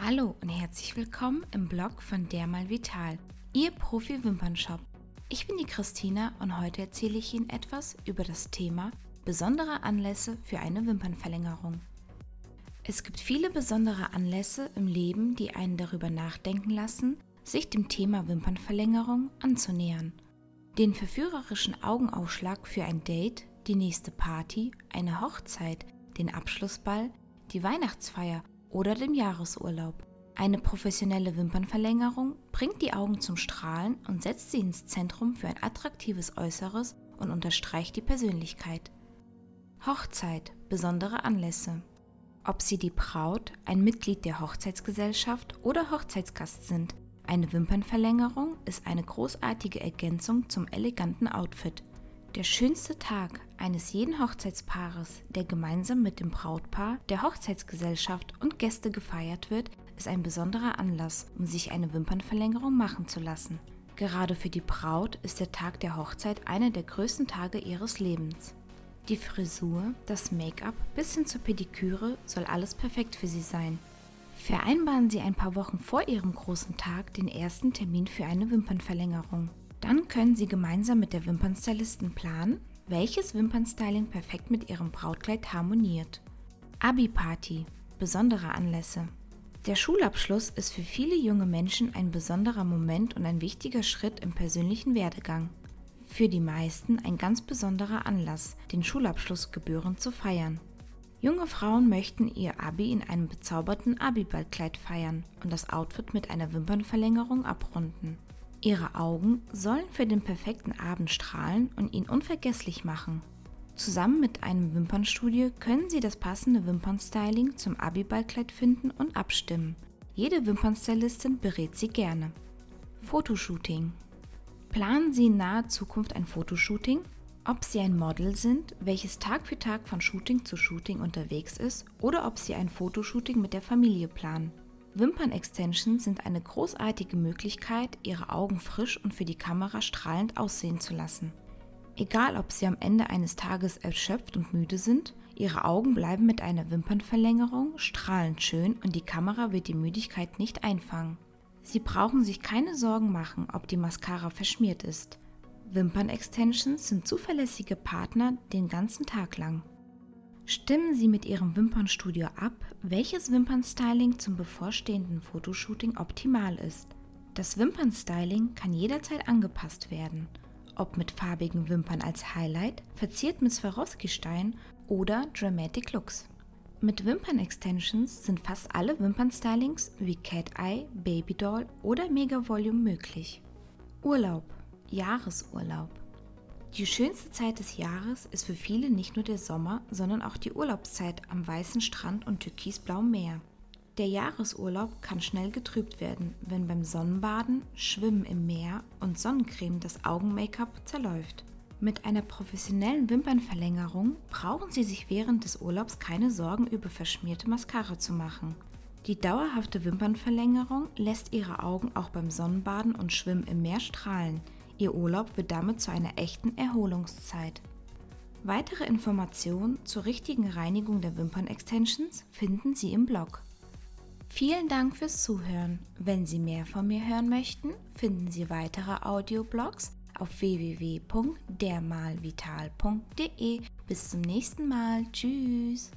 Hallo und herzlich willkommen im Blog von Dermal Vital, Ihr Profi-Wimpernshop. Ich bin die Christina und heute erzähle ich Ihnen etwas über das Thema besondere Anlässe für eine Wimpernverlängerung. Es gibt viele besondere Anlässe im Leben, die einen darüber nachdenken lassen, sich dem Thema Wimpernverlängerung anzunähern. Den verführerischen Augenaufschlag für ein Date, die nächste Party, eine Hochzeit, den Abschlussball, die Weihnachtsfeier oder den Jahresurlaub. Eine professionelle Wimpernverlängerung bringt die Augen zum Strahlen und setzt sie ins Zentrum für ein attraktives Äußeres und unterstreicht die Persönlichkeit. Hochzeit, besondere Anlässe. Ob Sie die Braut, ein Mitglied der Hochzeitsgesellschaft oder Hochzeitsgast sind, eine Wimpernverlängerung ist eine großartige Ergänzung zum eleganten Outfit. Der schönste Tag eines jeden Hochzeitspaares, der gemeinsam mit dem Brautpaar, der Hochzeitsgesellschaft und Gäste gefeiert wird, ist ein besonderer Anlass, um sich eine Wimpernverlängerung machen zu lassen. Gerade für die Braut ist der Tag der Hochzeit einer der größten Tage ihres Lebens. Die Frisur, das Make-up bis hin zur Pediküre soll alles perfekt für sie sein. Vereinbaren Sie ein paar Wochen vor Ihrem großen Tag den ersten Termin für eine Wimpernverlängerung. Dann können Sie gemeinsam mit der Wimpernstylistin planen, welches Wimpernstyling perfekt mit Ihrem Brautkleid harmoniert. Abi-Party, besondere Anlässe. Der Schulabschluss ist für viele junge Menschen ein besonderer Moment und ein wichtiger Schritt im persönlichen Werdegang. Für die meisten ein ganz besonderer Anlass, den Schulabschluss gebührend zu feiern. Junge Frauen möchten ihr Abi in einem bezauberten Abi-Ballkleid feiern und das Outfit mit einer Wimpernverlängerung abrunden. Ihre Augen sollen für den perfekten Abend strahlen und ihn unvergesslich machen. Zusammen mit einem Wimpernstudio können Sie das passende Wimpernstyling zum Abiballkleid finden und abstimmen. Jede Wimpernstylistin berät Sie gerne. Fotoshooting. Planen Sie in naher Zukunft ein Fotoshooting? Ob Sie ein Model sind, welches Tag für Tag von Shooting zu Shooting unterwegs ist, oder ob Sie ein Fotoshooting mit der Familie planen. Wimpern-Extensions sind eine großartige Möglichkeit, Ihre Augen frisch und für die Kamera strahlend aussehen zu lassen. Egal, ob Sie am Ende eines Tages erschöpft und müde sind, Ihre Augen bleiben mit einer Wimpernverlängerung strahlend schön und die Kamera wird die Müdigkeit nicht einfangen. Sie brauchen sich keine Sorgen machen, ob die Mascara verschmiert ist. Wimpern-Extensions sind zuverlässige Partner den ganzen Tag lang. Stimmen Sie mit Ihrem Wimpernstudio ab, welches Wimpernstyling zum bevorstehenden Fotoshooting optimal ist. Das Wimpernstyling kann jederzeit angepasst werden, ob mit farbigen Wimpern als Highlight, verziert mit Swarovski-Stein oder Dramatic Looks. Mit Wimpern-Extensions sind fast alle Wimpernstylings wie Cat Eye, Baby Doll oder Mega Volume möglich. Urlaub, Jahresurlaub. Die schönste Zeit des Jahres ist für viele nicht nur der Sommer, sondern auch die Urlaubszeit am weißen Strand und türkisblauem Meer. Der Jahresurlaub kann schnell getrübt werden, wenn beim Sonnenbaden, Schwimmen im Meer und Sonnencreme das Augen-Make-up zerläuft. Mit einer professionellen Wimpernverlängerung brauchen Sie sich während des Urlaubs keine Sorgen über verschmierte Mascara zu machen. Die dauerhafte Wimpernverlängerung lässt Ihre Augen auch beim Sonnenbaden und Schwimmen im Meer strahlen – Ihr Urlaub wird damit zu einer echten Erholungszeit. Weitere Informationen zur richtigen Reinigung der Wimpern-Extensions finden Sie im Blog. Vielen Dank fürs Zuhören. Wenn Sie mehr von mir hören möchten, finden Sie weitere Audioblogs auf www.dermalvital.de. Bis zum nächsten Mal. Tschüss.